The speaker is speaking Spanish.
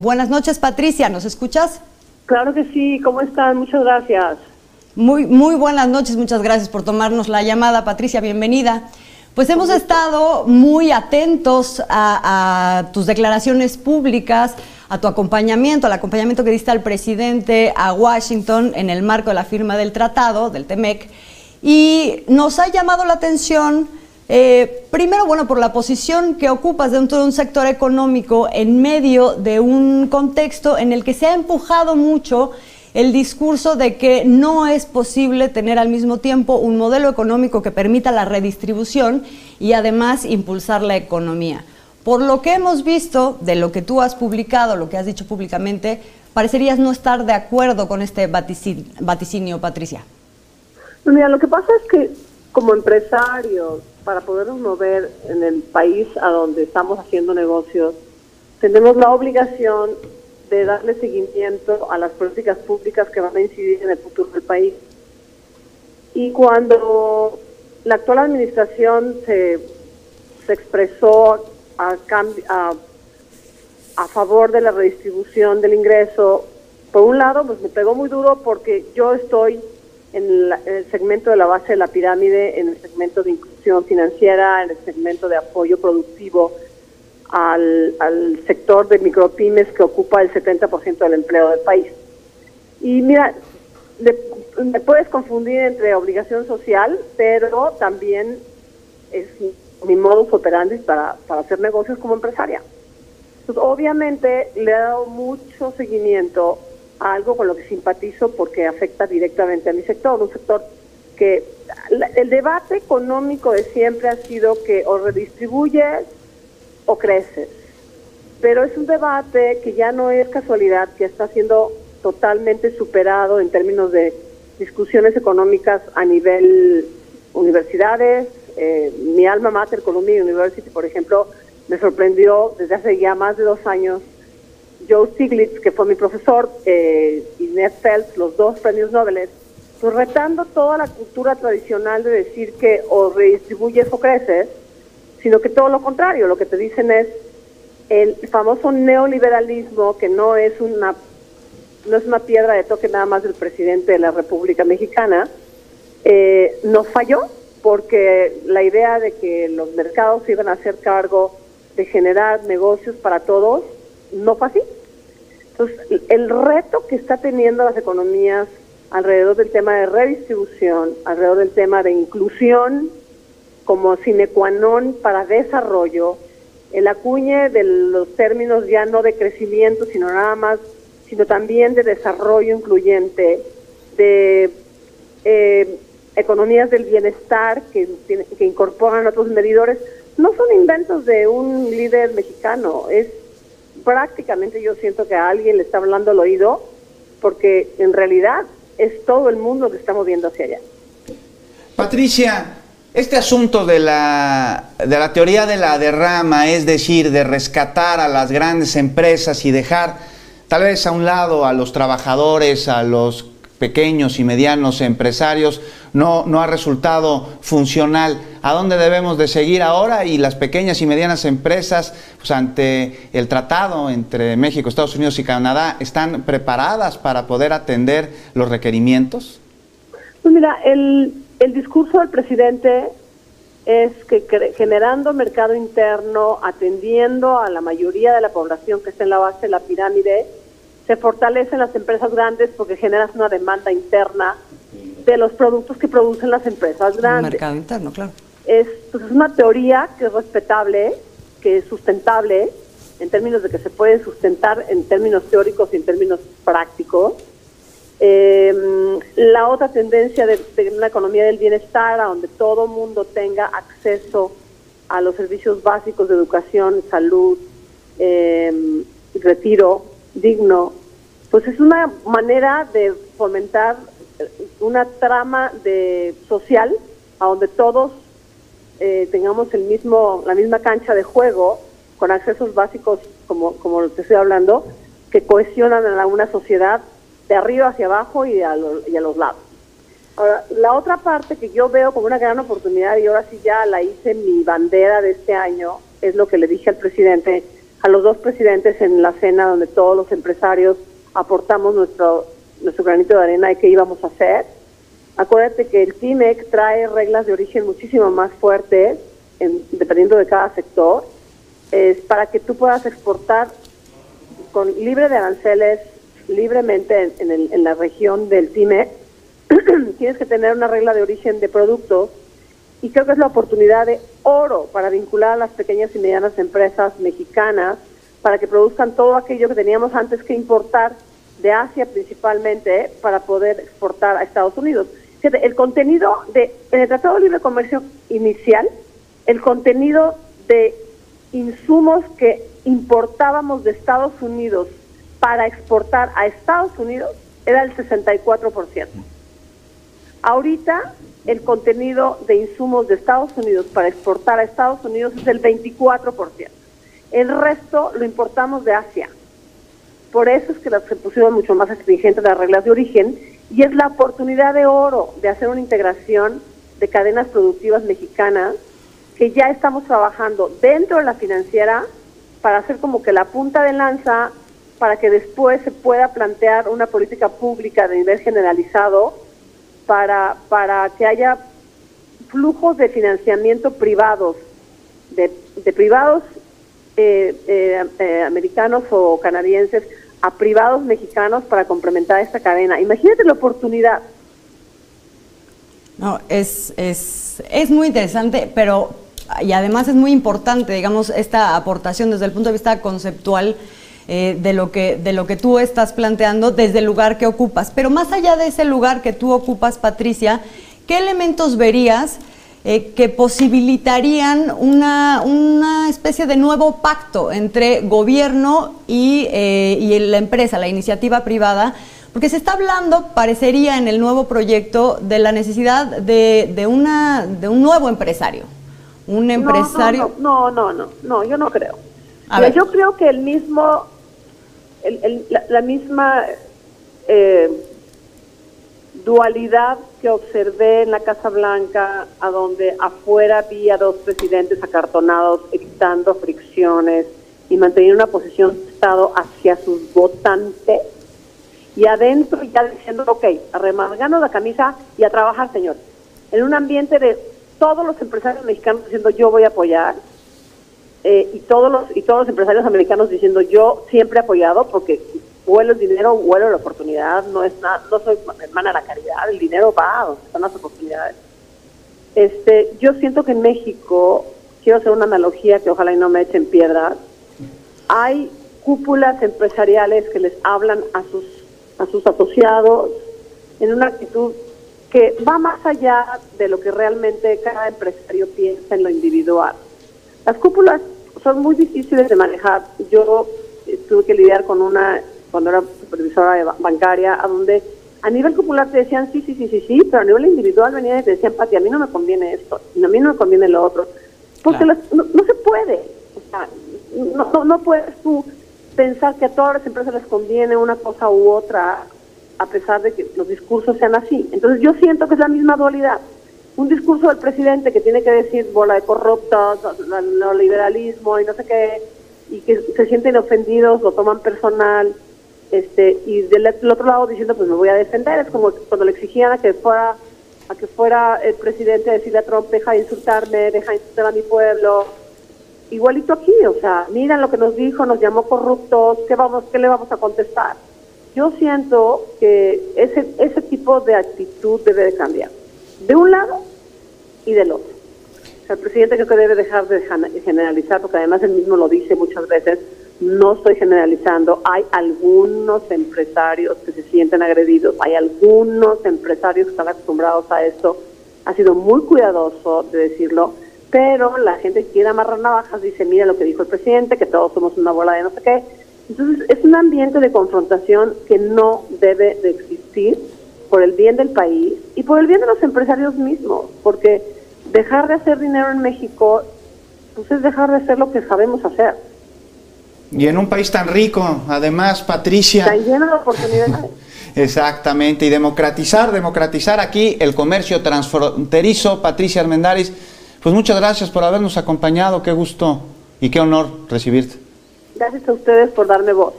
Buenas noches, Patricia, ¿nos escuchas? Claro que sí, ¿cómo están? Muchas gracias. Muy, muy buenas noches, muchas gracias por tomarnos la llamada, Patricia, bienvenida. Pues hemos estado muy atentos a, tus declaraciones públicas, a tu acompañamiento, al acompañamiento que diste al presidente a Washington en el marco de la firma del tratado, del TEMEC, y nos ha llamado la atención eh, primero, bueno, por la posición que ocupas dentro de un sector económico en medio de un contexto en el que se ha empujado mucho el discurso de que no es posible tener al mismo tiempo un modelo económico que permita la redistribución y además impulsar la economía. Por lo que hemos visto de lo que tú has publicado, lo que has dicho públicamente, parecerías no estar de acuerdo con este vaticinio, Patricia. Mira, lo que pasa es que como empresarios, para podernos mover en el país a donde estamos haciendo negocios, tenemos la obligación de darle seguimiento a las políticas públicas que van a incidir en el futuro del país. Y cuando la actual administración se, se expresó a, a, a favor de la redistribución del ingreso, por un lado, pues me pegó muy duro porque yo estoy en, el segmento de la base de la pirámide, en el segmento de inclusión financiera, en el segmento de apoyo productivo al, al sector de micropymes que ocupa el 70% del empleo del país. Y mira, me puedes confundir entre obligación social, pero también es mi modus operandi para, para hacer negocios como empresaria. Entonces, obviamente le he dado mucho seguimiento algo con lo que simpatizo porque afecta directamente a mi sector, un sector que el debate económico de siempre ha sido que o redistribuyes o creces, pero es un debate que ya no es casualidad, que está siendo totalmente superado en términos de discusiones económicas a nivel universidades. Eh, mi alma mater, Columbia University, por ejemplo, me sorprendió desde hace ya más de dos años Joe Stiglitz, que fue mi profesor, eh, y Ned Felt, los dos premios Nobel, pues retando toda la cultura tradicional de decir que o redistribuyes o creces, sino que todo lo contrario, lo que te dicen es el famoso neoliberalismo, que no es una no es una piedra de toque nada más del presidente de la República Mexicana, eh, nos falló porque la idea de que los mercados iban a hacer cargo de generar negocios para todos no fue así. Entonces, el reto que está teniendo las economías alrededor del tema de redistribución, alrededor del tema de inclusión como sine qua non para desarrollo, el acuñe de los términos ya no de crecimiento, sino nada más, sino también de desarrollo incluyente, de eh, economías del bienestar que, que incorporan otros medidores, no son inventos de un líder mexicano, es prácticamente yo siento que a alguien le está hablando al oído, porque en realidad es todo el mundo que está moviendo hacia allá. Patricia, este asunto de la, de la teoría de la derrama, es decir, de rescatar a las grandes empresas y dejar tal vez a un lado a los trabajadores, a los pequeños y medianos empresarios no, no ha resultado funcional. ¿A dónde debemos de seguir ahora? Y las pequeñas y medianas empresas, pues ante el tratado entre México, Estados Unidos y Canadá, ¿están preparadas para poder atender los requerimientos? Pues mira, el, el discurso del presidente es que generando mercado interno, atendiendo a la mayoría de la población que está en la base de la pirámide, se fortalecen las empresas grandes porque generas una demanda interna de los productos que producen las empresas grandes. mercado interno, claro. Es, pues, es una teoría que es respetable, que es sustentable, en términos de que se puede sustentar en términos teóricos y en términos prácticos. Em, la otra tendencia de, una economía del bienestar, a donde todo mundo tenga acceso a los servicios básicos de educación, salud, eh, retiro digno, pues es una manera de fomentar una trama de social a donde todos eh, tengamos el mismo la misma cancha de juego con accesos básicos como como te estoy hablando que cohesionan a una sociedad de arriba hacia abajo y a, y a los lados. Ahora, la otra parte que yo veo como una gran oportunidad y ahora sí ya la hice mi bandera de este año es lo que le dije al presidente a los dos presidentes en la cena donde todos los empresarios aportamos nuestro, nuestro granito de arena de qué íbamos a hacer. Acuérdate que el TIMEC trae reglas de origen muchísimo más fuertes, dependiendo de cada sector, es para que tú puedas exportar con libre de aranceles, libremente en, la región del TIMEC. Tienes que tener una regla de origen de productos y creo que es la oportunidad de oro para vincular a las pequeñas y medianas empresas mexicanas para que produzcan todo aquello que teníamos antes que importar de Asia principalmente para poder exportar a Estados Unidos. El contenido de, en el Tratado de Libre Comercio inicial, el contenido de insumos que importábamos de Estados Unidos para exportar a Estados Unidos era el 64%. Ahorita el contenido de insumos de Estados Unidos para exportar a Estados Unidos es el 24%. El resto lo importamos de Asia. Por eso es que se pusieron mucho más exigentes las reglas de origen y es la oportunidad de oro de hacer una integración de cadenas productivas mexicanas que ya estamos trabajando dentro de la financiera para hacer como que la punta de lanza para que después se pueda plantear una política pública de nivel generalizado para, para que haya flujos de financiamiento privados, de, de privados americanos o canadienses a privados mexicanos para complementar esta cadena. Imagínate la oportunidad. No, es, es, es muy interesante, pero y además es muy importante, digamos, esta aportación desde el punto de vista conceptual eh, de, lo que, de lo que tú estás planteando desde el lugar que ocupas. Pero más allá de ese lugar que tú ocupas, Patricia, ¿qué elementos verías eh, que posibilitarían una, una, especie de nuevo pacto entre gobierno y, eh, y la empresa, la iniciativa privada? Porque se está hablando, parecería en el nuevo proyecto, de la necesidad de, de, una, de un nuevo empresario. Un empresario. No, no, no, no, yo no creo. yo creo que el mismo la, misma eh, dualidad que observé en la Casa Blanca, a donde afuera vi a dos presidentes acartonados evitando fricciones y manteniendo una posición de Estado hacia sus votantes, y adentro ya diciendo, ok, arremangando la camisa y a trabajar, señor. En un ambiente de todos los empresarios mexicanos diciendo, yo voy a apoyar, eh, y todos los y todos los empresarios americanos diciendo yo siempre he apoyado porque vuelo el dinero, vuelo la oportunidad, no es nada, no soy hermana de la caridad, el dinero va donde están las oportunidades. Este, yo siento que en México, quiero hacer una analogía que ojalá y no me echen piedras, hay cúpulas empresariales que les hablan a sus a sus asociados en una actitud que va más allá de lo que realmente cada empresario piensa en lo individual. Las cúpulas son muy difíciles de manejar. Yo eh, tuve que lidiar con una, cuando era supervisora bancaria, a donde a nivel cúpula te decían sí, sí, sí, sí, sí, pero a nivel individual venían y te decían, Pati, a mí no me conviene esto, y a mí no me conviene lo otro. Porque no, se puede. O sea, no, no, no puedes tú pensar que a todas las empresas les conviene una cosa u otra, a pesar de que los discursos sean así. Entonces yo siento que es la misma dualidad un discurso del presidente que tiene que decir bola de corruptos, neoliberalismo y no sé qué, y que se sienten ofendidos, lo toman personal, este y del, otro lado diciendo pues me voy a defender, es como cuando le exigían a que fuera a que fuera el presidente a decirle a Trump deja de insultarme, deja de insultar a mi pueblo, igualito aquí, o sea, miran lo que nos dijo, nos llamó corruptos, ¿qué vamos, qué le vamos a contestar? Yo siento que ese ese tipo de actitud debe de cambiar de un lado y del otro. el presidente creo que debe dejar de generalizar, porque además él mismo lo dice muchas veces, no estoy generalizando, hay algunos empresarios que se sienten agredidos, hay algunos empresarios que están acostumbrados a esto, ha sido muy cuidadoso de decirlo, pero la gente quiere amarrar navajas dice, mira lo que dijo el presidente, que todos somos una bola de no sé qué. Entonces es un ambiente de confrontación que no debe de existir por el bien del país y por el bien de los empresarios mismos, porque dejar de hacer dinero en México, pues es dejar de hacer lo que sabemos hacer. Y en un país tan rico, además, Patricia. Tan lleno de oportunidades. Exactamente, y democratizar, democratizar aquí el comercio transfronterizo. Patricia Armendaris, pues muchas gracias por habernos acompañado, qué gusto y qué honor recibirte. Gracias a ustedes por darme voz.